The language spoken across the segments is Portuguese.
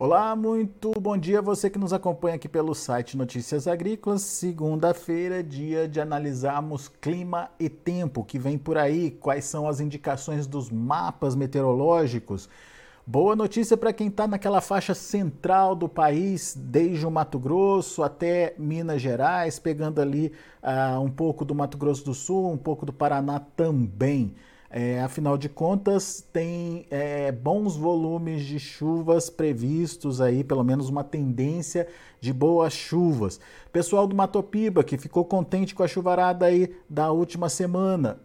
Olá, muito bom dia você que nos acompanha aqui pelo site Notícias Agrícolas. Segunda-feira, dia de analisarmos clima e tempo que vem por aí, quais são as indicações dos mapas meteorológicos. Boa notícia para quem está naquela faixa central do país, desde o Mato Grosso até Minas Gerais, pegando ali uh, um pouco do Mato Grosso do Sul, um pouco do Paraná também. É, afinal de contas, tem é, bons volumes de chuvas previstos aí, pelo menos uma tendência de boas chuvas. Pessoal do Matopiba, que ficou contente com a chuvarada aí da última semana,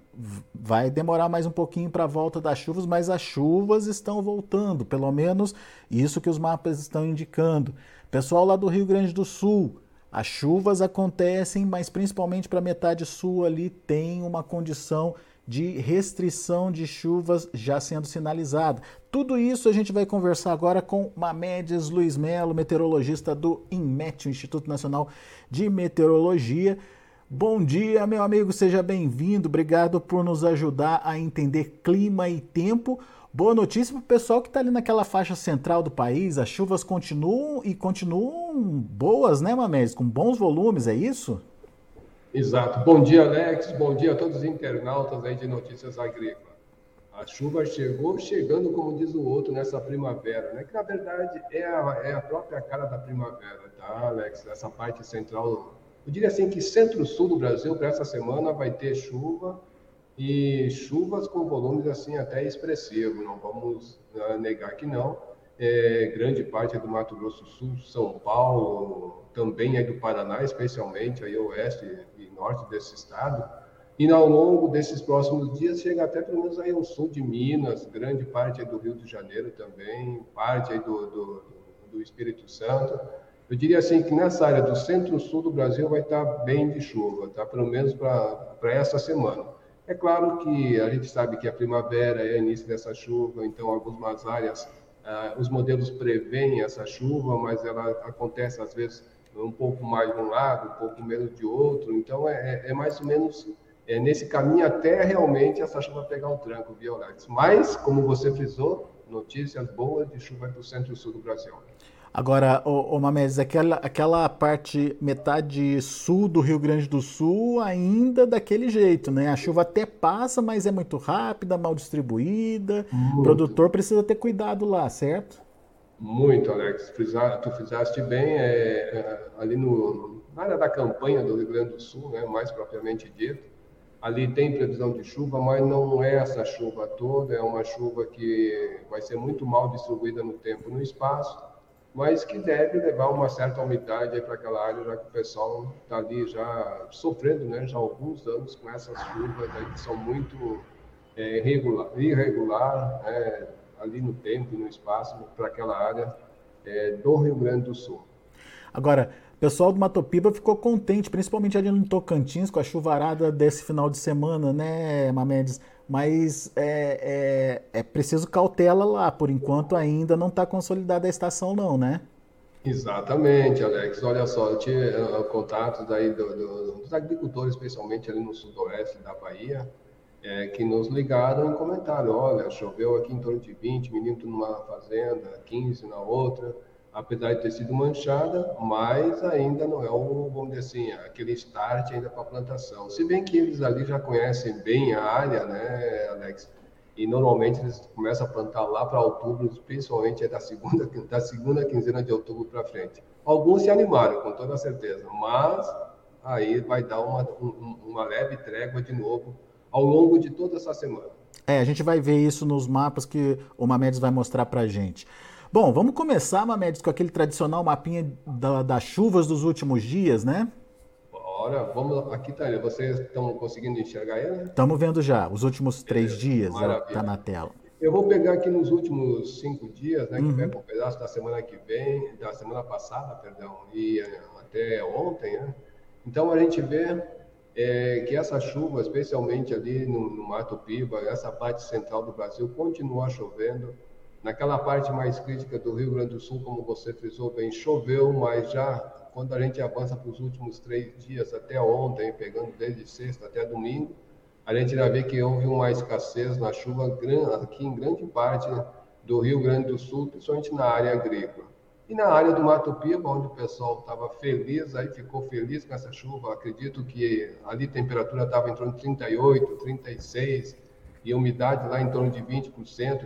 vai demorar mais um pouquinho para a volta das chuvas, mas as chuvas estão voltando, pelo menos isso que os mapas estão indicando. Pessoal lá do Rio Grande do Sul, as chuvas acontecem, mas principalmente para metade sul ali tem uma condição de restrição de chuvas já sendo sinalizada. Tudo isso a gente vai conversar agora com Mamedes Luiz Melo, meteorologista do INMET, Instituto Nacional de Meteorologia. Bom dia, meu amigo, seja bem-vindo. Obrigado por nos ajudar a entender clima e tempo. Boa notícia para o pessoal que está ali naquela faixa central do país. As chuvas continuam e continuam boas, né, Mamedes? Com bons volumes, é isso? Exato. Bom dia, Alex. Bom dia a todos os internautas aí de Notícias Agrícolas. A chuva chegou chegando, como diz o outro, nessa primavera, né? Que na verdade é a, é a própria cara da primavera, tá, Alex? Essa parte central. Eu diria assim que centro-sul do Brasil, para essa semana, vai ter chuva e chuvas com volumes assim até expressivos. Não vamos uh, negar que não. É, grande parte é do Mato Grosso Sul, São Paulo, também é do Paraná, especialmente aí oeste e norte desse estado. E ao longo desses próximos dias chega até pelo menos aí ao sul de Minas, grande parte do Rio de Janeiro também, parte do, do, do Espírito Santo. Eu diria assim que nessa área do centro-sul do Brasil vai estar bem de chuva, tá? Pelo menos para essa semana. É claro que a gente sabe que a primavera é início dessa chuva, então algumas áreas, ah, os modelos preveem essa chuva, mas ela acontece às vezes um pouco mais de um lado, um pouco menos de outro. Então, é, é, é mais ou menos é, nesse caminho até realmente essa chuva pegar um tranco, viu, Alex? Mas, como você frisou, notícias boas de chuva para o centro e sul do Brasil. Agora, ô, ô Mamedes, aquela, aquela parte, metade sul do Rio Grande do Sul, ainda daquele jeito, né? A chuva até passa, mas é muito rápida, mal distribuída. Muito. O produtor precisa ter cuidado lá, certo? Muito, Alex. Tu fizeste bem é, é, ali no, na área da campanha do Rio Grande do Sul, né, mais propriamente dito. Ali tem previsão de chuva, mas não é essa chuva toda, é uma chuva que vai ser muito mal distribuída no tempo e no espaço, mas que deve levar uma certa umidade para aquela área, já que o pessoal está ali já sofrendo né, já há alguns anos com essas chuvas aí, que são muito é, irregular, irregular é, ali no tempo e no espaço para aquela área é, do Rio Grande do Sul. Agora, o pessoal do Matopiba ficou contente, principalmente ali no Tocantins, com a chuvarada desse final de semana, né, Mamedes? Mas é, é, é preciso cautela lá, por enquanto ainda não está consolidada a estação, não, né? Exatamente, Alex. Olha só, eu tive uh, contatos aí do, do, dos agricultores, especialmente ali no sudoeste da Bahia, é, que nos ligaram e comentaram, olha, choveu aqui em torno de 20 milímetros numa fazenda, 15 na outra, apesar de ter sido manchada, mas ainda não é um, vamos dizer assim, aquele start ainda para a plantação. Se bem que eles ali já conhecem bem a área, né, Alex? E normalmente eles começam a plantar lá para outubro, principalmente é da segunda, da segunda quinzena de outubro para frente. Alguns se animaram, com toda certeza, mas aí vai dar uma, uma leve trégua de novo ao longo de toda essa semana. É, a gente vai ver isso nos mapas que o Mamedes vai mostrar para a gente. Bom, vamos começar, Mamedes, com aquele tradicional mapinha da, das chuvas dos últimos dias, né? Bora, vamos. Aqui tá ele. Vocês estão conseguindo enxergar ele? Estamos vendo já, os últimos três dias está na tela. Eu vou pegar aqui nos últimos cinco dias, né? Que uhum. pega um pedaço da semana que vem, da semana passada, perdão, e até ontem, né? Então a gente vê é, que essa chuva, especialmente ali no, no, Mato Piba, essa parte central do Brasil, continua chovendo. Naquela parte mais crítica do Rio Grande do Sul, como você frisou bem, choveu, mas já quando a gente avança para os últimos três dias, até ontem, pegando desde sexta até domingo, a gente já vê que houve uma escassez na chuva aqui em grande parte do Rio Grande do Sul, principalmente na área agrícola. E na área do Mato Piba, onde o pessoal estava feliz, aí ficou feliz com essa chuva, acredito que ali a temperatura estava em torno de 38, 36, e a umidade lá em torno de 20%,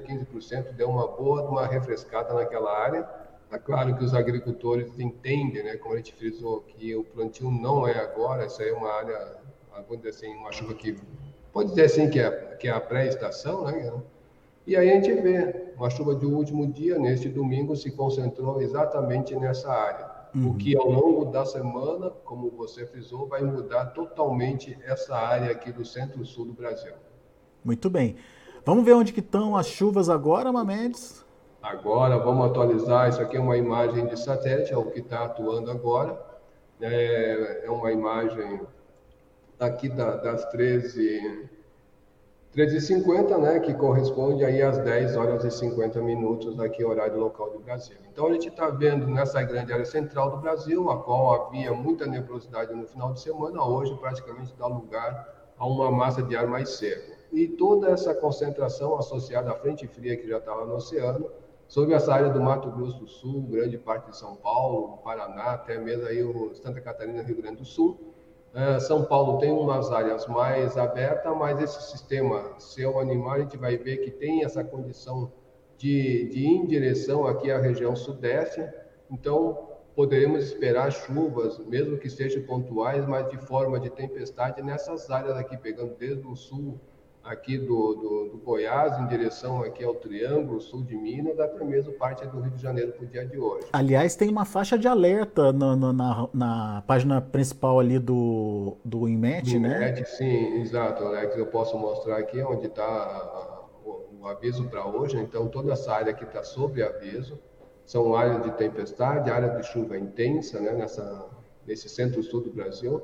15%, deu uma boa, uma refrescada naquela área. É claro que os agricultores entendem, né, como a gente frisou, que o plantio não é agora, essa é uma área, vamos dizer assim, uma chuva que pode dizer assim que é, que é a pré-estação, né? E aí a gente vê uma chuva de último dia, neste domingo, se concentrou exatamente nessa área. Uhum. O que ao longo da semana, como você frisou, vai mudar totalmente essa área aqui do centro-sul do Brasil. Muito bem. Vamos ver onde que estão as chuvas agora, Mamedes? Agora, vamos atualizar. Isso aqui é uma imagem de satélite, é o que está atuando agora. É, é uma imagem aqui da, das 13 13h50, né, que corresponde aí às 10 horas e 50 minutos aqui, horário local do Brasil. Então, a gente está vendo nessa grande área central do Brasil, a qual havia muita nebulosidade no final de semana, hoje praticamente dá lugar a uma massa de ar mais seco. E toda essa concentração associada à frente fria que já estava no oceano, sobre essa área do Mato Grosso do Sul, grande parte de São Paulo, Paraná, até mesmo aí o Santa Catarina, Rio Grande do Sul, São Paulo tem umas áreas mais abertas, mas esse sistema seu animal, a gente vai ver que tem essa condição de, de ir em direção aqui à região sudeste, então poderemos esperar chuvas, mesmo que sejam pontuais, mas de forma de tempestade nessas áreas aqui, pegando desde o sul aqui do, do, do, Goiás, em direção aqui ao Triângulo, sul de Minas, até mesmo parte do Rio de Janeiro para o dia de hoje. Aliás, tem uma faixa de alerta no, no, na, na, página principal ali do, do INMET, do né? INMET, sim, exato, Alex. Eu posso mostrar aqui onde está o, o, aviso para hoje. Então, toda essa área aqui está sob aviso. São áreas de tempestade, área de chuva intensa, né, nessa, nesse centro-sul do Brasil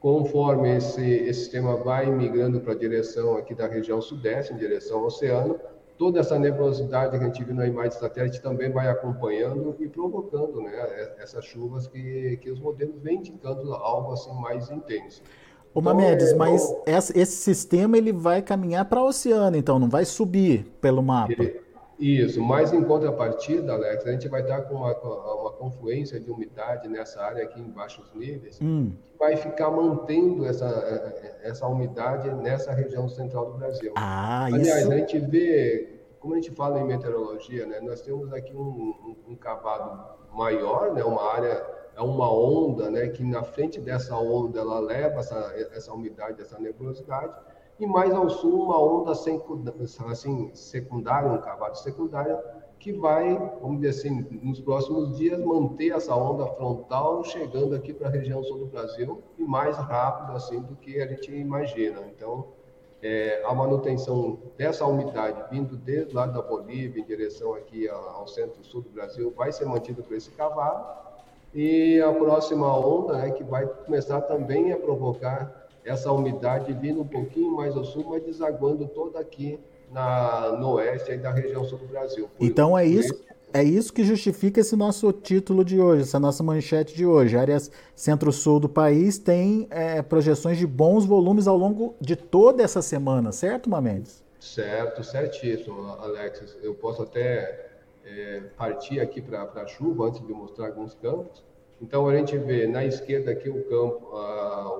Conforme esse, esse sistema vai migrando para a direção aqui da região sudeste, em direção ao oceano, toda essa nebulosidade que a gente viu na imagem de satélite também vai acompanhando e provocando né, essas chuvas que, que os modelos vêm indicando algo assim mais intenso. Ô então, Mamedes, é, mas esse sistema ele vai caminhar para o oceano, então, não vai subir pelo mapa. Ele, isso, mas em contrapartida, Alex, a gente vai estar com uma, uma confluência de umidade nessa área aqui em baixos níveis, hum. que vai ficar mantendo essa, essa umidade nessa região central do Brasil. Ah, Aliás, isso... a gente vê, como a gente fala em meteorologia, né, nós temos aqui um, um, um cavado maior, né, uma área, é uma onda, né, que na frente dessa onda ela leva essa, essa umidade, essa nebulosidade, e mais ao sul uma onda assim, secundária, um cavalo secundário, que vai, vamos dizer assim, nos próximos dias manter essa onda frontal chegando aqui para a região sul do Brasil e mais rápido assim do que a gente imagina. Então, é, a manutenção dessa umidade vindo desde lá da Bolívia em direção aqui ao centro-sul do Brasil vai ser mantida por esse cavalo e a próxima onda, né, que vai começar também a provocar essa umidade vindo um pouquinho mais ao sul, mas desaguando toda aqui na, no oeste da região sul do Brasil. Por, então é isso, é isso que justifica esse nosso título de hoje, essa nossa manchete de hoje. Áreas centro-sul do país tem é, projeções de bons volumes ao longo de toda essa semana, certo, Mamendes? Certo, certíssimo, Alexis. Eu posso até é, partir aqui para a chuva antes de mostrar alguns campos. Então, a gente vê na esquerda aqui o campo,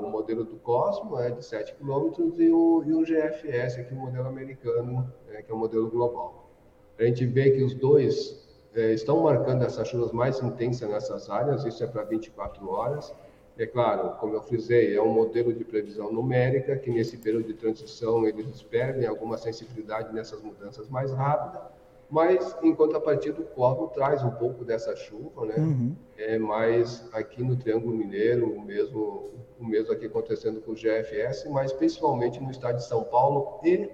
o modelo do Cosmo, é de 7 km, e o, e o GFS, aqui o modelo americano, é, que é o modelo global. A gente vê que os dois é, estão marcando essas chuvas mais intensas nessas áreas, isso é para 24 horas. É claro, como eu frisei, é um modelo de previsão numérica, que nesse período de transição eles perdem alguma sensibilidade nessas mudanças mais rápidas, mas em contrapartida o Corvo traz um pouco dessa chuva, né? Uhum. É, mas aqui no Triângulo Mineiro, o mesmo, o mesmo aqui acontecendo com o GFS, mas principalmente no estado de São Paulo e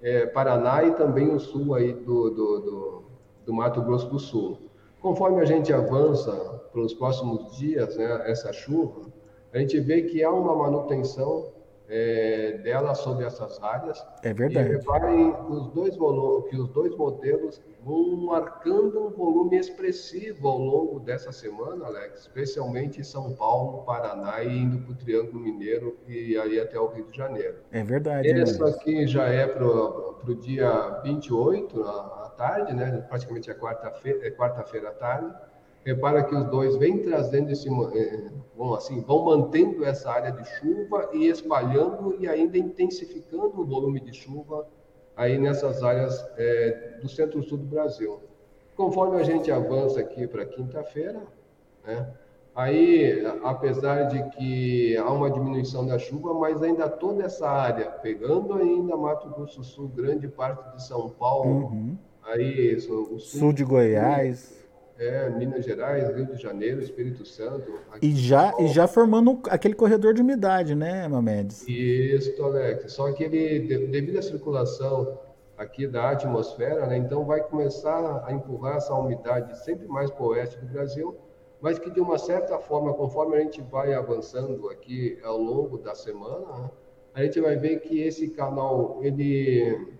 é, Paraná e também o sul aí do, do, do, do Mato Grosso do Sul. Conforme a gente avança para os próximos dias, né, essa chuva, a gente vê que há uma manutenção é, dela sobre essas áreas. É verdade. E reparem os dois que os dois modelos vão marcando um volume expressivo ao longo dessa semana, Alex, especialmente em São Paulo, Paraná e indo para o Triângulo Mineiro e aí até o Rio de Janeiro. É verdade. Essa aqui já é para o dia 28 à tarde, né? praticamente é quarta-feira é quarta à tarde. Repara que os dois vêm trazendo esse, vão eh, assim, vão mantendo essa área de chuva e espalhando e ainda intensificando o volume de chuva aí nessas áreas é, do centro-sul do Brasil. Conforme a gente avança aqui para quinta-feira, né, aí, apesar de que há uma diminuição da chuva, mas ainda toda essa área, pegando ainda Mato Grosso do Sul, grande parte de São Paulo, uhum. aí o sul, sul de Goiás, é, Minas Gerais, Rio de Janeiro, Espírito Santo. E já, e já formando aquele corredor de umidade, né, Mamedes? Isso, Alex. Só que ele, devido à circulação aqui da atmosfera, né, então vai começar a empurrar essa umidade sempre mais para o oeste do Brasil, mas que de uma certa forma, conforme a gente vai avançando aqui ao longo da semana, a gente vai ver que esse canal, ele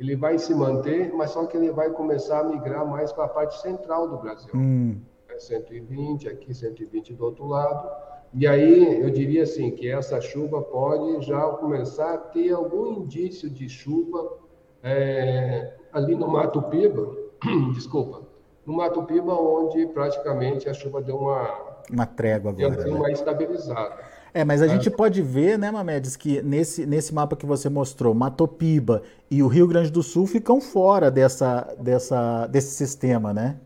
ele vai se manter, mas só que ele vai começar a migrar mais para a parte central do Brasil. Hum. É 120, aqui 120 do outro lado. E aí eu diria assim que essa chuva pode já começar a ter algum indício de chuva é, ali no Mato Piba, desculpa, no Mato Piba, onde praticamente a chuva deu uma uma trégua agora, deu né? uma estabilizada. É, mas a gente pode ver, né, Mamedes, que nesse, nesse mapa que você mostrou, Matopiba e o Rio Grande do Sul ficam fora dessa, dessa, desse sistema, né?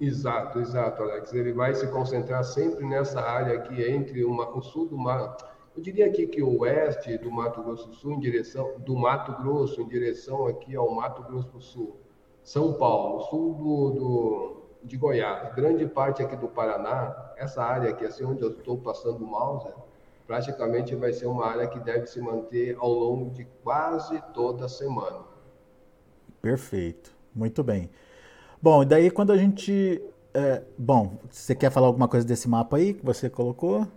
Exato, exato, Alex. Ele vai se concentrar sempre nessa área aqui entre uma, o sul do Mato. Eu diria aqui que o oeste do Mato Grosso do Sul, em direção do Mato Grosso, em direção aqui ao Mato Grosso do Sul, São Paulo, sul do, do de Goiás, grande parte aqui do Paraná, essa área aqui, assim onde eu estou passando o mouse, praticamente vai ser uma área que deve se manter ao longo de quase toda a semana. Perfeito, muito bem. Bom, e daí quando a gente. É, bom, você quer falar alguma coisa desse mapa aí que você colocou?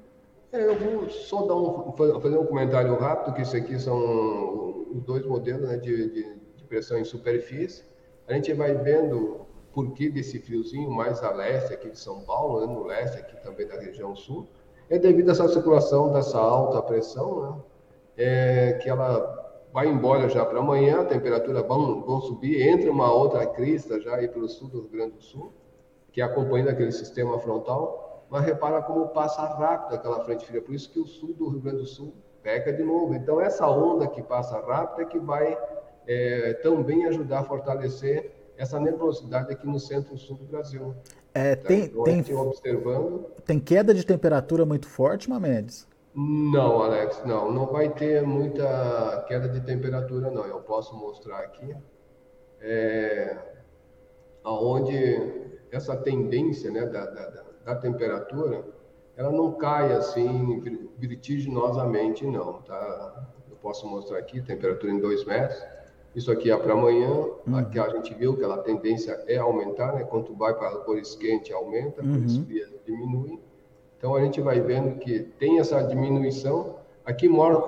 É, eu vou só dar um, fazer um comentário rápido, que isso aqui são os dois modelos né, de, de, de pressão em superfície. A gente vai vendo por que desse fiozinho mais a leste aqui de São Paulo, né, no leste aqui também da região sul é devido a essa circulação dessa alta pressão, né? É, que ela vai embora já para amanhã, a temperatura vão, vão subir, entra uma outra crista já aí pelo sul do Rio Grande do Sul, que acompanha aquele sistema frontal, mas repara como passa rápido aquela frente fria, por isso que o sul do Rio Grande do Sul pega de novo. Então essa onda que passa rápido é que vai é, também ajudar a fortalecer essa nebulosidade aqui no centro-sul do Brasil. É, tá? tem, então, tem, observando. tem queda de temperatura muito forte, Mamedes? Não, Alex, não. Não vai ter muita queda de temperatura, não. Eu posso mostrar aqui. É, onde essa tendência né, da, da, da temperatura, ela não cai assim vertiginosamente, não. Tá? Eu posso mostrar aqui, temperatura em 2 metros. Isso aqui é para amanhã, uhum. aqui a gente viu que a tendência é aumentar, né? Quanto vai para cores quentes, aumenta, uhum. cores frias diminui. Então a gente vai vendo que tem essa diminuição. Aqui,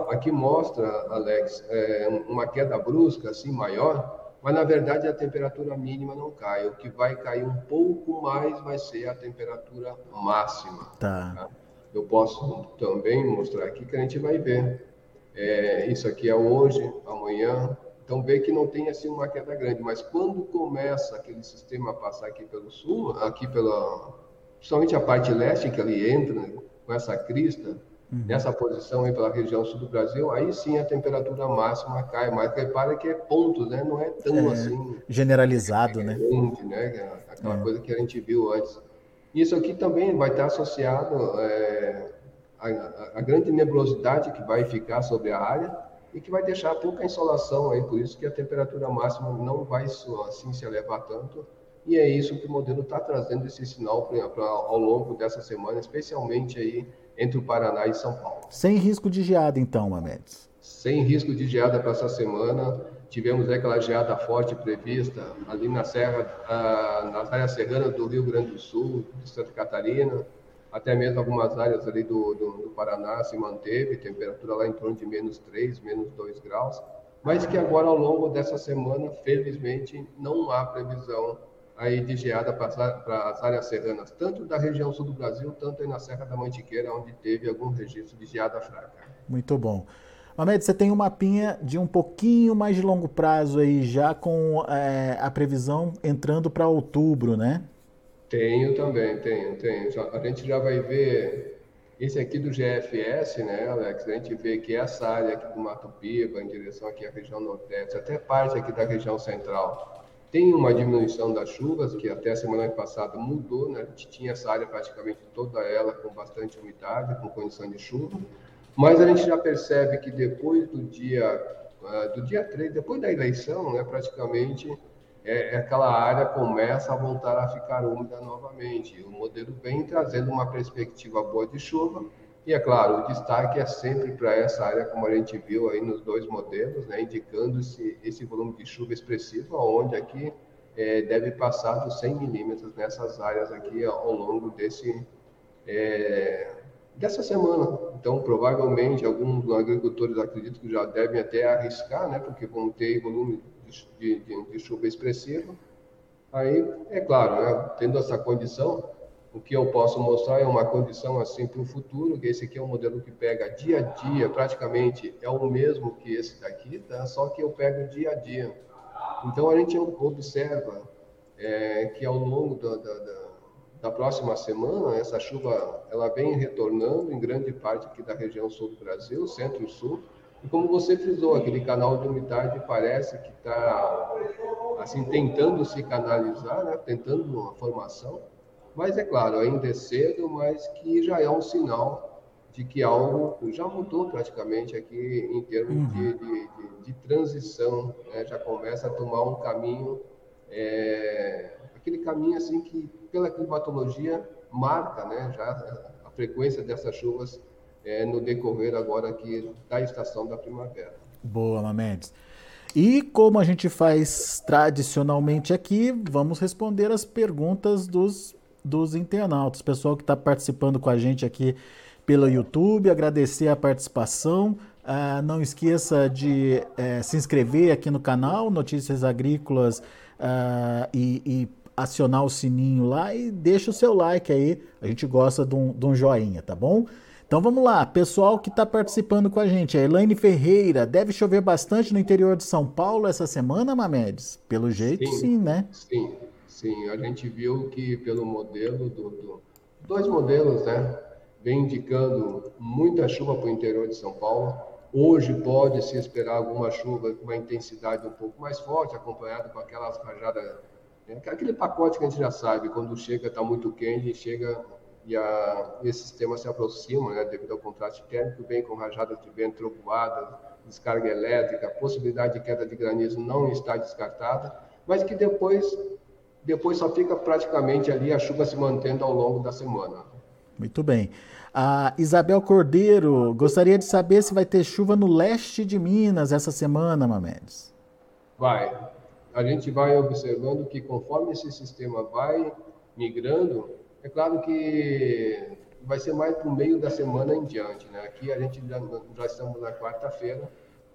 aqui mostra, Alex, é, uma queda brusca, assim, maior, mas na verdade a temperatura mínima não cai. O que vai cair um pouco mais vai ser a temperatura máxima. Tá. tá? Eu posso também mostrar aqui que a gente vai ver. É, isso aqui é hoje, amanhã, então vê que não tem assim uma queda grande, mas quando começa aquele sistema a passar aqui pelo sul, aqui pela, principalmente a parte leste que ele entra né, com essa crista, uhum. nessa posição aí pela região sul do Brasil, aí sim a temperatura máxima cai, mas repara que é ponto, né? Não é tão é, assim generalizado, é, né? Grande, né? Aquela é. coisa que a gente viu antes. Isso aqui também vai estar associado é, à, à grande nebulosidade que vai ficar sobre a área e que vai deixar pouca insolação aí, por isso que a temperatura máxima não vai assim se elevar tanto. E é isso que o modelo está trazendo esse sinal pra, pra, ao longo dessa semana, especialmente aí entre o Paraná e São Paulo. Sem risco de geada, então, Mamedes? Sem risco de geada para essa semana. Tivemos aquela geada forte prevista ali na serra, ah, nas áreas serranas do Rio Grande do Sul, de Santa Catarina, até mesmo algumas áreas ali do, do, do, Paraná se manteve, temperatura lá em torno de menos 3, menos 2 graus, mas que agora ao longo dessa semana, felizmente, não há previsão aí de geada para as áreas serranas, tanto da região sul do Brasil, tanto aí na Serra da Mantiqueira, onde teve algum registro de geada fraca. Muito bom. Mamed, você tem um mapinha de um pouquinho mais de longo prazo aí, já com é, a previsão entrando para outubro, né? Tenho também, tenho, tenho. A gente já vai ver esse aqui do GFS, né, Alex? A gente vê que essa área aqui do Mato Piba, em direção aqui à região nordeste, até parte aqui da região central, tem uma diminuição das chuvas, que até semana passada mudou, né? A gente tinha essa área praticamente toda ela com bastante umidade, com condição de chuva, mas a gente já percebe que depois do dia, uh, do dia 3, depois da eleição, né, praticamente é, aquela área começa a voltar a ficar úmida novamente. O modelo vem trazendo uma perspectiva boa de chuva, e é claro, o destaque é sempre para essa área, como a gente viu aí nos dois modelos, né, indicando esse, esse volume de chuva expressivo, onde aqui é, deve passar dos 100 milímetros nessas áreas aqui ao longo desse, é, dessa semana. Então, provavelmente, alguns agricultores acredito que já devem até arriscar, né, porque vão ter volume de, de, de chuva expressiva. Aí, é claro, né, tendo essa condição, o que eu posso mostrar é uma condição assim para o futuro, que esse aqui é um modelo que pega dia a dia, praticamente é o mesmo que esse daqui, tá? só que eu pego dia a dia. Então a gente observa é, que ao longo da, da, da, da, próxima semana, essa chuva ela vem retornando em grande parte aqui da região sul do Brasil, centro e como você frisou, aquele canal de umidade parece que está assim, tentando se canalizar, né? tentando uma formação, mas é claro, ainda é cedo, mas que já é um sinal de que algo já mudou praticamente aqui em termos uhum. de, de, de, de, transição, né? já começa a tomar um caminho, é, aquele caminho assim que pela climatologia marca né? já a frequência dessas chuvas é, no decorrer agora aqui da estação da primavera. Boa, Mamedes. E como a gente faz tradicionalmente aqui, vamos responder as perguntas dos, dos internautas. Pessoal que está participando com a gente aqui pelo YouTube, agradecer a participação. Uh, não esqueça de uh, se inscrever aqui no canal Notícias Agrícolas uh, e, e, acionar o sininho lá e deixa o seu like aí. A gente gosta de um, de um joinha, tá bom? Então vamos lá, pessoal que está participando com a gente, a Elaine Ferreira, deve chover bastante no interior de São Paulo essa semana, Mamedes? Pelo jeito, sim, sim né? Sim, sim. A gente viu que pelo modelo do, do dois modelos, né, vem indicando muita chuva para o interior de São Paulo. Hoje pode se esperar alguma chuva com uma intensidade um pouco mais forte, acompanhado com aquelas rajadas, né, aquele pacote que a gente já sabe, quando chega está muito quente, chega e, a, esse sistema se aproxima, né, devido ao contraste térmico, vem com rajadas de vento, trovoadas, descarga elétrica, possibilidade de queda de granizo não está descartada, mas que depois, depois só fica praticamente ali a chuva se mantendo ao longo da semana. Muito bem. A Isabel Cordeiro gostaria de saber se vai ter chuva no leste de Minas essa semana, Mamedes. Vai. A gente vai observando que conforme esse sistema vai migrando, é claro que vai ser mais para o meio da semana em diante. Né? Aqui a gente já, já estamos na quarta-feira,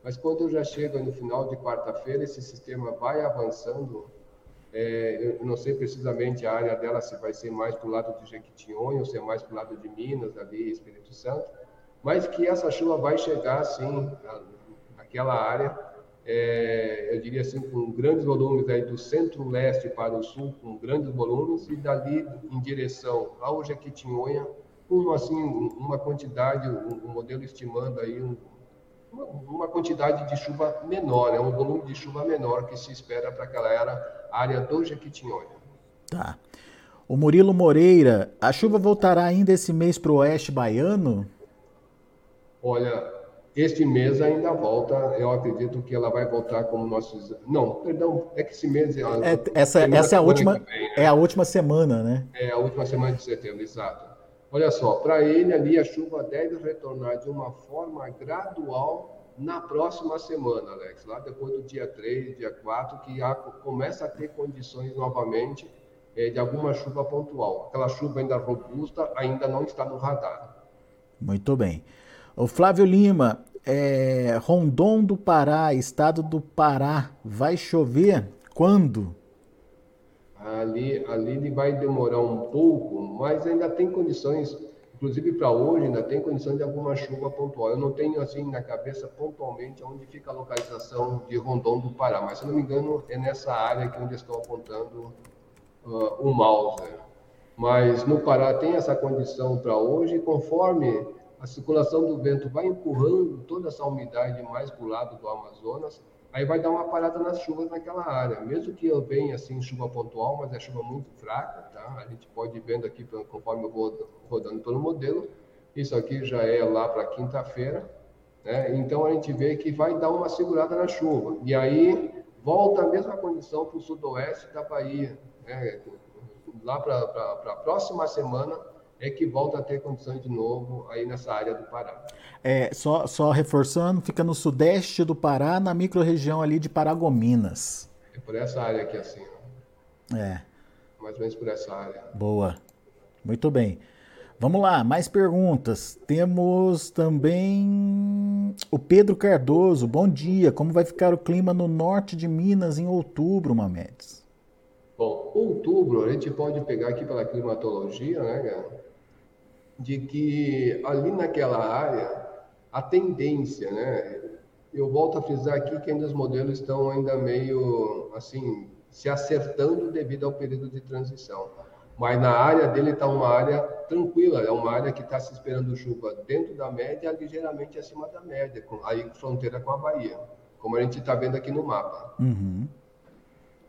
mas quando eu já chego no final de quarta-feira, esse sistema vai avançando. É, eu não sei precisamente a área dela se vai ser mais para o lado de Jequitinhonha ou se é mais para o lado de Minas, ali, Espírito Santo, mas que essa chuva vai chegar, sim, naquela área é, eu diria assim, com grandes volumes aí do centro-leste para o sul, com grandes volumes, e dali em direção ao Jequitinhonha, com assim, uma quantidade, um, um modelo estimando aí um, uma, uma, quantidade de chuva menor, é um volume de chuva menor que se espera para aquela era, área do Jequitinhonha. Tá. O Murilo Moreira, a chuva voltará ainda esse mês para o oeste baiano? Olha, este mês ainda volta, eu acredito que ela vai voltar como nossos. Não, perdão, é que esse mês. É, essa essa é a última vem, né? é a última semana, né? É a última semana de setembro, exato. Olha só, para ele ali a chuva deve retornar de uma forma gradual na próxima semana, Alex. Lá depois do dia 3, dia 4, que a, começa a ter condições novamente é, de alguma chuva pontual. Aquela chuva ainda robusta ainda não está no radar. Muito bem. O Flávio Lima, é, Rondon do Pará, estado do Pará, vai chover quando? Ali, ali vai demorar um pouco, mas ainda tem condições, inclusive para hoje, ainda tem condições de alguma chuva pontual. Eu não tenho assim na cabeça pontualmente onde fica a localização de Rondon do Pará, mas se não me engano é nessa área que onde estou apontando uh, o mouse. Mas no Pará tem essa condição para hoje, conforme a circulação do vento vai empurrando toda essa umidade mais para o lado do Amazonas, aí vai dar uma parada nas chuvas naquela área. Mesmo que eu venha assim chuva pontual, mas é chuva muito fraca, tá? A gente pode ir vendo aqui conforme eu vou rodando pelo modelo. Isso aqui já é lá para quinta-feira, né? Então a gente vê que vai dar uma segurada na chuva. E aí volta a mesma condição para o sudoeste da Bahia, né? Lá para a próxima semana é que volta a ter condições de novo aí nessa área do Pará. É, só, só reforçando, fica no sudeste do Pará, na microrregião ali de Paragominas. É por essa área aqui assim. Ó. É. Mais ou menos por essa área. Boa. Muito bem. Vamos lá, mais perguntas. Temos também o Pedro Cardoso. Bom dia. Como vai ficar o clima no norte de Minas em outubro, Mamedes? Bom, outubro a gente pode pegar aqui pela climatologia, né, cara? De que ali naquela área a tendência, né? Eu volto a frisar aqui que ainda os modelos estão ainda meio assim se acertando devido ao período de transição. Mas na área dele está uma área tranquila, é uma área que está se esperando chuva dentro da média, ligeiramente acima da média, aí fronteira com a Bahia, como a gente está vendo aqui no mapa. Uhum.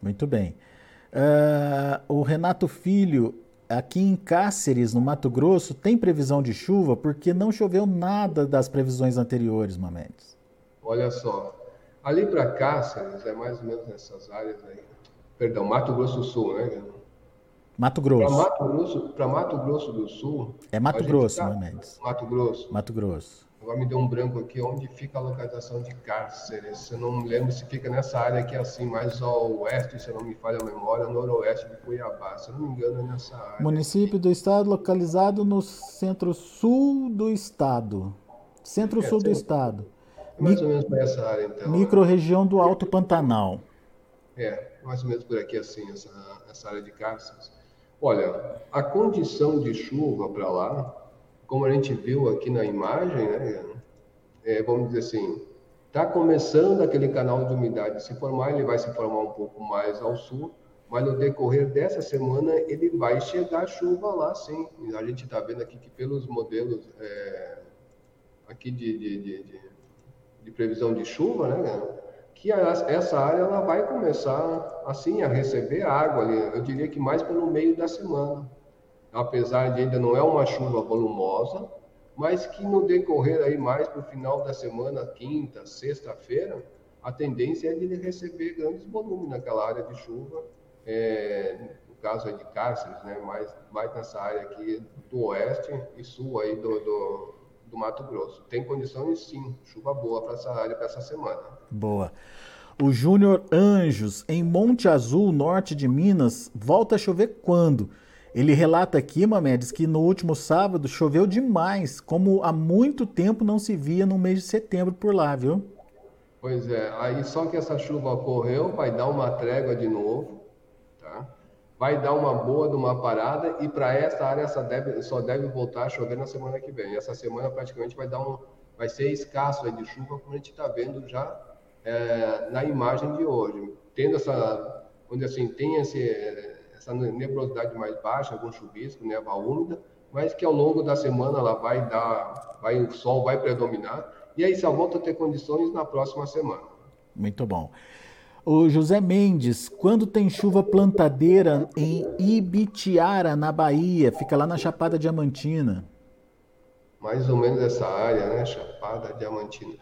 Muito bem. Uh, o Renato Filho aqui em Cáceres, no Mato Grosso, tem previsão de chuva porque não choveu nada das previsões anteriores, Mamedes. Olha só, ali para Cáceres, é mais ou menos nessas áreas aí. Perdão, Mato Grosso do Sul, né? Mato Grosso. Para Mato Grosso, Mato Grosso do Sul. É Mato Grosso, tá... Mamedes. Mato Grosso. Mato Grosso. Agora me deu um branco aqui, onde fica a localização de Cárceres. Eu não me lembro se fica nessa área aqui, assim, mais ao oeste, se não me falha a memória, noroeste de Cuiabá. Se eu não me engano, é nessa área. Município do estado localizado no centro-sul do estado. Centro-sul é, do estado. É mais ou menos para essa área, então. Né? Micro-região do Alto Pantanal. É, mais ou menos por aqui, assim, essa, essa área de Cárceres. Olha, a condição de chuva para lá como a gente viu aqui na imagem, né, é, vamos dizer assim, está começando aquele canal de umidade se formar, ele vai se formar um pouco mais ao sul, mas no decorrer dessa semana ele vai chegar chuva lá, sim. A gente está vendo aqui que pelos modelos é, aqui de, de, de, de, previsão de chuva, né, que a, essa área ela vai começar assim a receber água ali. Eu diria que mais pelo meio da semana apesar de ainda não é uma chuva volumosa, mas que no decorrer aí mais para o final da semana, quinta, sexta-feira, a tendência é de receber grandes volumes naquela área de chuva, é, no caso aí de Cárceres, né, mais, mais nessa área aqui do oeste e sul aí do, do, do Mato Grosso. Tem condições sim, chuva boa para essa área para essa semana. Boa. O Júnior Anjos, em Monte Azul, norte de Minas, volta a chover quando? Ele relata aqui, Mamedes, que no último sábado choveu demais, como há muito tempo não se via no mês de setembro por lá, viu? Pois é, aí só que essa chuva ocorreu, vai dar uma trégua de novo, tá? Vai dar uma boa de uma parada e para essa área só deve, só deve voltar a chover na semana que vem. Essa semana praticamente vai dar um, vai ser escasso de chuva, como a gente está vendo já é, na imagem de hoje. Tendo essa, onde assim tem esse essa nebulosidade mais baixa, algum chuvisco, neva úmida, mas que ao longo da semana ela vai dar, vai, o sol vai predominar, e aí só volta a ter condições na próxima semana. Muito bom. O José Mendes, quando tem chuva plantadeira em Ibitiara, na Bahia, fica lá na Chapada Diamantina. Mais ou menos essa área, né? Chapada Diamantina.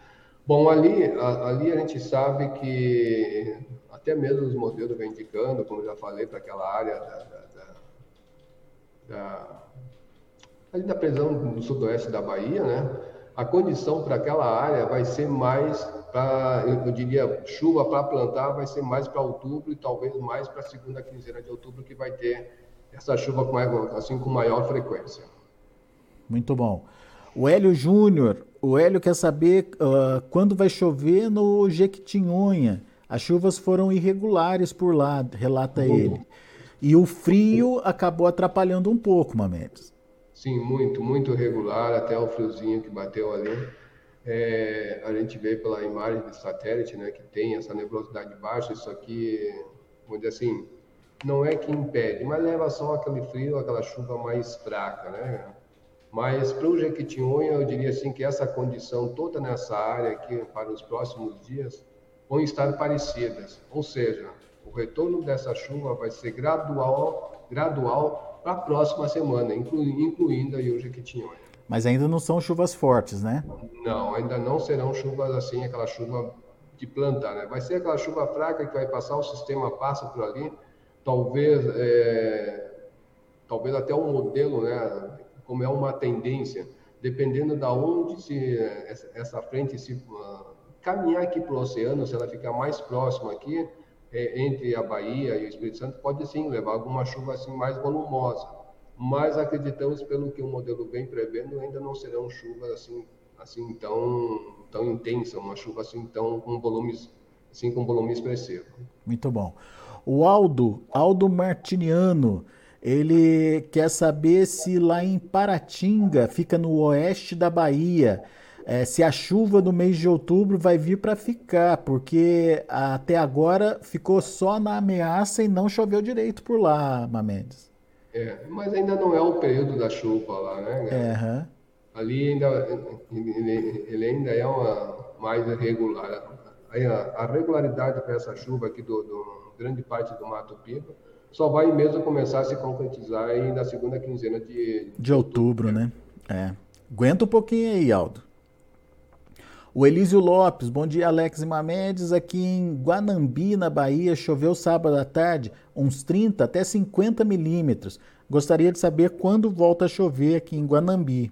Bom, ali, ali a gente sabe que até mesmo os modelos vêm indicando, como já falei, para aquela área da, da, da, da, da prisão do sudoeste da Bahia, né? A condição para aquela área vai ser mais para, eu diria, chuva para plantar vai ser mais para outubro e talvez mais para a segunda quinzena de outubro que vai ter essa chuva com, assim, com maior frequência. Muito bom. O Hélio Júnior, o Hélio quer saber uh, quando vai chover no Jequitinhonha. As chuvas foram irregulares por lá, relata ele. E o frio acabou atrapalhando um pouco, Mamedes. Sim, muito, muito irregular, até o friozinho que bateu ali. É, a gente vê pela imagem de satélite, né, que tem essa nebulosidade baixa, isso aqui, vamos dizer assim, não é que impede, mas leva só aquele frio, aquela chuva mais fraca, né? Mas para o Jequitinhonha, eu diria assim que essa condição toda nessa área aqui para os próximos dias vão estar parecidas. Ou seja, o retorno dessa chuva vai ser gradual, gradual para a próxima semana, incluindo aí o Jequitinhonha. Mas ainda não são chuvas fortes, né? Não, ainda não serão chuvas assim, aquela chuva de plantar, né? Vai ser aquela chuva fraca que vai passar, o sistema passa por ali, talvez, é, talvez até um modelo, né? Como é uma tendência, dependendo da onde se essa frente se uh, caminhar aqui para o oceano, se ela ficar mais próxima aqui, é, entre a Bahia e o Espírito Santo, pode sim levar alguma chuva assim mais volumosa mas acreditamos, pelo que o modelo vem prevendo, ainda não serão chuvas assim, assim tão, tão intensas, uma chuva assim tão com volumes, assim com volume expressivo. Muito bom. O Aldo, Aldo Martiniano, ele quer saber se lá em Paratinga, fica no oeste da Bahia, é, se a chuva do mês de outubro vai vir para ficar, porque até agora ficou só na ameaça e não choveu direito por lá, Mamedes. É, mas ainda não é o período da chuva lá, né? Uhum. Ali ainda ele, ele, ainda é uma mais regular. Aí a, a regularidade para essa chuva aqui do, do, grande parte do Mato Piba só vai mesmo começar a se concretizar aí na segunda quinzena de, de outubro, né? É. Aguenta um pouquinho aí, Aldo. O Elísio Lopes, bom dia Alex e Mamedes, aqui em Guanambi, na Bahia, choveu sábado à tarde uns 30 até 50 milímetros. Gostaria de saber quando volta a chover aqui em Guanambi.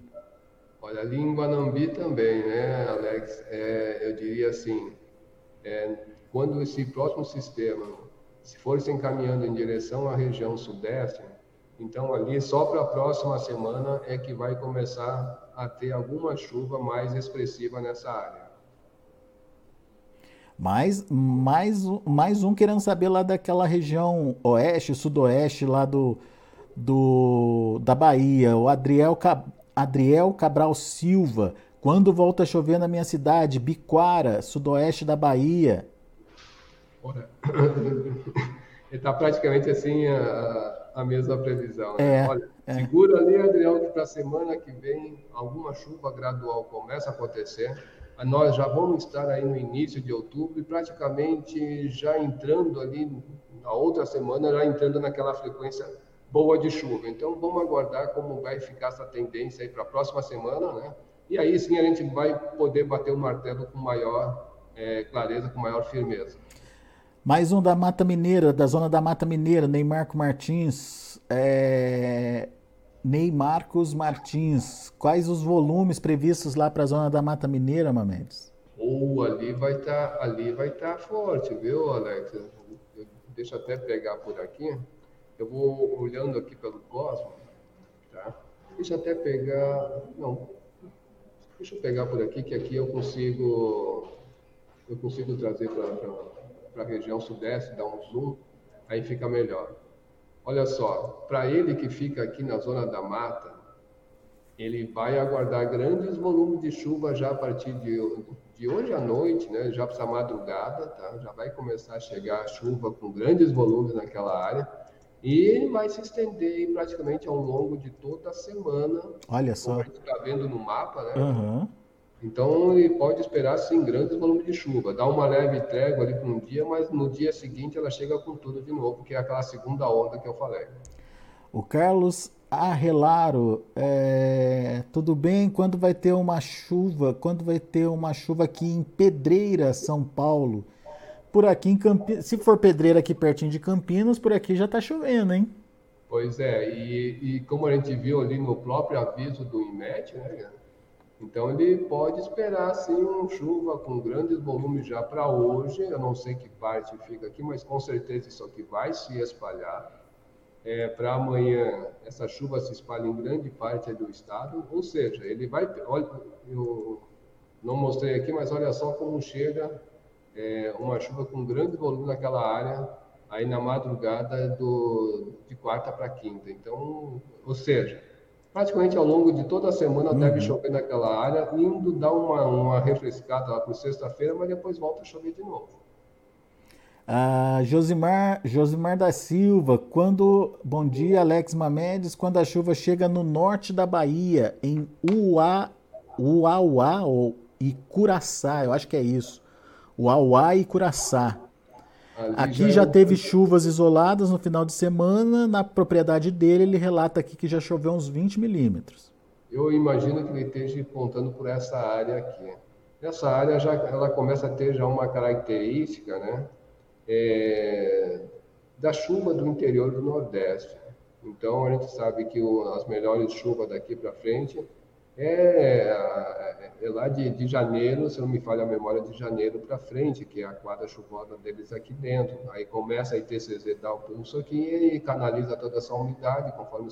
Olha, ali em Guanambi também, né, Alex? É, eu diria assim, é, quando esse próximo sistema se for se encaminhando em direção à região sudeste, então ali só para a próxima semana é que vai começar a ter alguma chuva mais expressiva nessa área. Mais, mais, mais um querendo saber lá daquela região oeste, sudoeste, lá do, do da Bahia, o Adriel, Adriel Cabral Silva. Quando volta a chover na minha cidade, Biquara, sudoeste da Bahia? Olha, está praticamente assim a, a mesma previsão. Né? É. Olha, é. Segura ali, Adriel, que para a semana que vem alguma chuva gradual começa a acontecer. Nós já vamos estar aí no início de outubro e praticamente já entrando ali na outra semana, já entrando naquela frequência boa de chuva. Então vamos aguardar como vai ficar essa tendência aí para a próxima semana, né? E aí sim a gente vai poder bater o martelo com maior é, clareza, com maior firmeza. Mais um da Mata Mineira, da zona da Mata Mineira, Neymarco Martins. É... Martins, quais os volumes previstos lá para a zona da Mata Mineira, Mamedes? Ou oh, ali vai estar, tá, ali vai estar tá forte, viu, Alex? deixa eu até pegar por aqui. Eu vou olhando aqui pelo Cosmo, tá? Deixa eu até pegar, não. Deixa eu pegar por aqui que aqui eu consigo eu consigo trazer para a região sudeste, dar um zoom, aí fica melhor. Olha só, para ele que fica aqui na zona da mata, ele vai aguardar grandes volumes de chuva já a partir de, de hoje à noite, né? já para madrugada, tá? já vai começar a chegar a chuva com grandes volumes naquela área e vai se estender praticamente ao longo de toda a semana. Olha só. Como a gente está vendo no mapa, né? Uhum. Então, ele pode esperar, sim, grandes volumes de chuva. Dá uma leve trégua ali por um dia, mas no dia seguinte ela chega com tudo de novo, que é aquela segunda onda que eu falei. O Carlos Arrelaro, é, tudo bem? Quando vai ter uma chuva? Quando vai ter uma chuva aqui em Pedreira, São Paulo? Por aqui em Campinas, se for Pedreira aqui pertinho de Campinas, por aqui já está chovendo, hein? Pois é, e, e, como a gente viu ali no próprio aviso do IMET, né, então ele pode esperar sim uma chuva com grandes volumes já para hoje. Eu não sei que parte fica aqui, mas com certeza isso aqui vai se espalhar. É, para amanhã essa chuva se espalha em grande parte do estado, ou seja, ele vai. Olha, eu não mostrei aqui, mas olha só como chega é, uma chuva com grande volume naquela área aí na madrugada do, de quarta para quinta. Então, ou seja, praticamente ao longo de toda a semana uhum. deve chover naquela área, indo dar uma, uma refrescada lá para sexta-feira, mas depois volta a chover de novo. Ah, Josimar, Josimar da Silva, quando. Bom dia, Alex Mamedes. Quando a chuva chega no norte da Bahia, em Uá, Uauá ou e Curaçá, eu acho que é isso. Uauá e Curaçá. Ali aqui já, é teve chuvas isoladas no final de semana. Na propriedade dele, ele relata aqui que já choveu uns 20 milímetros. Eu imagino que ele esteja contando por essa área aqui. Essa área já ela começa a ter já uma característica, né? é, da chuva do interior do Nordeste. Então, a gente sabe que o, as melhores chuvas daqui para frente é, é, lá de, de, janeiro, se não me falha a memória, de janeiro para frente, que é a quadra chuvosa deles aqui dentro. Aí começa a ITCZ dar o pulso aqui e canaliza toda essa umidade, conforme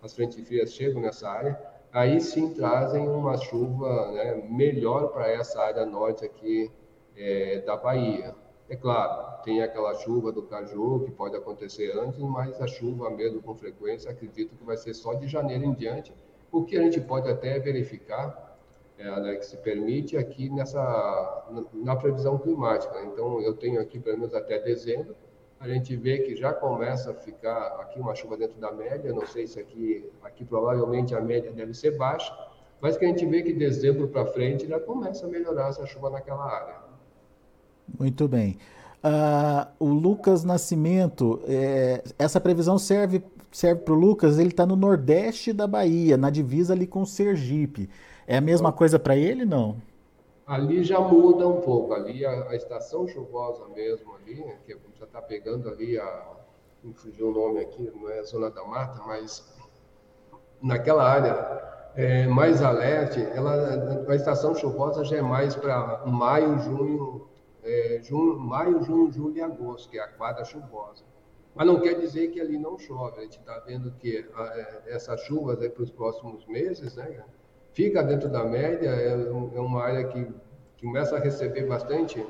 as frentes frias chegam nessa área. Aí sim trazem uma chuva né, melhor para essa área norte aqui é, da Bahia. É claro, tem aquela chuva do caju que pode acontecer antes, mas a chuva mesmo com frequência, acredito que vai ser só de janeiro em diante. O que a gente pode até verificar, é, Alex, se permite aqui nessa na, previsão climática. Então, eu tenho aqui pelo menos até dezembro, a gente vê que já começa a ficar aqui uma chuva dentro da média, não sei se aqui, aqui provavelmente a média deve ser baixa, mas que a gente vê que dezembro para frente já começa a melhorar essa chuva naquela área. Muito bem. Uh, o Lucas Nascimento, é, essa previsão serve serve para o Lucas, ele está no nordeste da Bahia, na divisa ali com Sergipe. É a mesma coisa para ele, não? Ali já muda um pouco, ali a, a estação chuvosa mesmo ali, que já está pegando ali a, não fugiu o nome aqui, não é a Zona da Mata, mas naquela área é, mais alerte, ela, a estação chuvosa já é mais para maio, junho, é, junho, maio, junho, julho e agosto, que é a quadra chuvosa. Mas não quer dizer que ali não chove. A gente está vendo que a, é, essas chuvas para os próximos meses, né, fica dentro da média, é, é uma área que, que começa a receber bastante,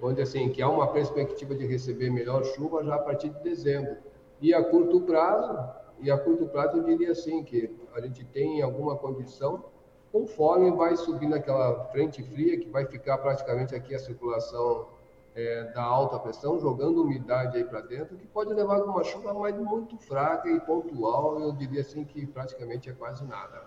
onde assim que há uma perspectiva de receber melhor chuva já a partir de dezembro. E a curto prazo, e a curto prazo eu diria assim que a gente tem alguma condição conforme vai subindo aquela frente fria, que vai ficar praticamente aqui a circulação é, da alta pressão, jogando umidade aí para dentro, que pode levar a uma chuva, mas muito fraca e pontual, eu diria assim que praticamente é quase nada.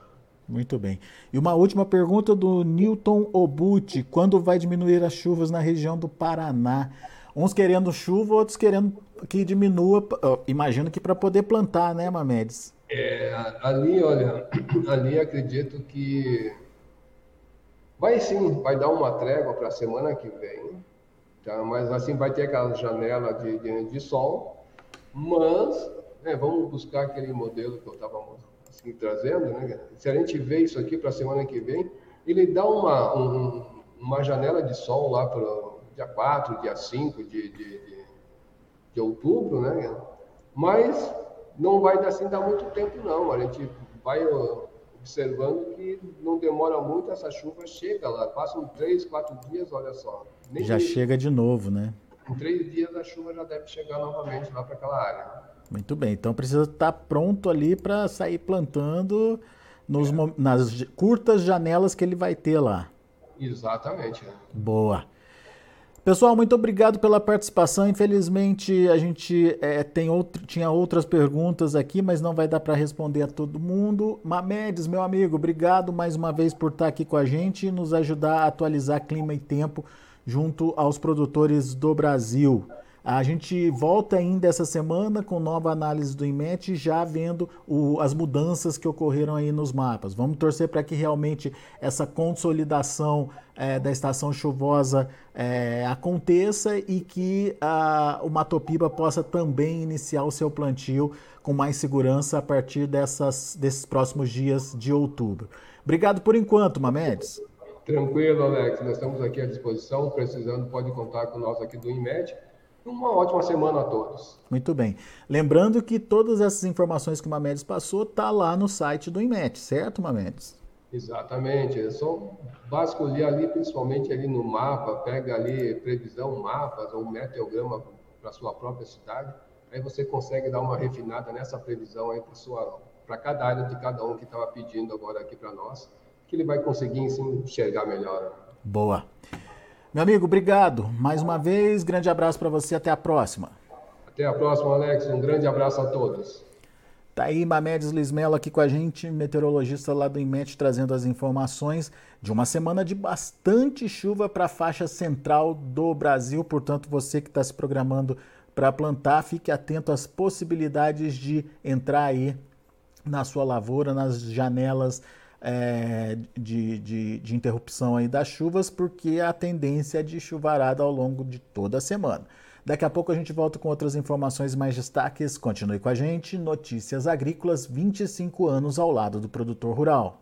Muito bem. E uma última pergunta do Newton Obuti: quando vai diminuir as chuvas na região do Paraná? Uns querendo chuva, outros querendo que diminua, imagino que para poder plantar, né, Mamedes? É, ali, olha, ali acredito que vai sim, vai dar uma trégua para a semana que vem, tá? mas assim vai ter aquela janela de, de, de sol, mas né, vamos buscar aquele modelo que eu estava assim, trazendo, né? se a gente vê isso aqui para a semana que vem, ele dá uma, um, uma janela de sol lá para dia 4, dia 5 de, de, de, de outubro, né? mas não vai assim dar muito tempo, não. A gente vai observando que não demora muito, essa chuva chega lá. Passam três, quatro dias, olha só. já chega de novo, né? Em três dias a chuva já deve chegar novamente lá para aquela área. Muito bem, então precisa estar pronto ali para sair plantando nos, é. nas curtas janelas que ele vai ter lá. Exatamente. Boa. Pessoal, muito obrigado pela participação. Infelizmente, a gente é, tem outro, tinha outras perguntas aqui, mas não vai dar para responder a todo mundo. Mamedes, meu amigo, obrigado mais uma vez por estar aqui com a gente e nos ajudar a atualizar clima e tempo junto aos produtores do Brasil. A gente volta ainda essa semana com nova análise do IMET, já vendo o, as mudanças que ocorreram aí nos mapas. Vamos torcer para que realmente essa consolidação é, da estação chuvosa é, aconteça e que a, o Matopiba possa também iniciar o seu plantio com mais segurança a partir dessas, desses próximos dias de outubro. Obrigado por enquanto, Mamedes. Tranquilo, Alex. Nós estamos aqui à disposição. Precisando, pode contar com nós aqui do IMED. Uma ótima semana a todos. Muito bem. Lembrando que todas essas informações que o Mamedes passou tá lá no site do IMET, certo, Mamedes? Exatamente. É só vasculhar ali, principalmente ali no mapa, pega ali previsão, mapas ou meteograma para sua própria cidade. Aí você consegue dar uma refinada nessa previsão aí para cada área de cada um que estava pedindo agora aqui para nós, que ele vai conseguir sim, enxergar melhor. Boa. Meu amigo, obrigado. Mais uma vez, grande abraço para você. Até a próxima. Até a próxima, Alex. Um grande abraço a todos. Tá aí Mamedes Lismelo aqui com a gente, meteorologista lá do IMET, trazendo as informações de uma semana de bastante chuva para a faixa central do Brasil. Portanto, você que está se programando para plantar, fique atento às possibilidades de entrar aí na sua lavoura, nas janelas é, de, de, de interrupção aí das chuvas, porque a tendência é de chuvarada ao longo de toda a semana. Daqui a pouco a gente volta com outras informações mais destaques. Continue com a gente. Notícias Agrícolas, 25 anos ao lado do produtor rural.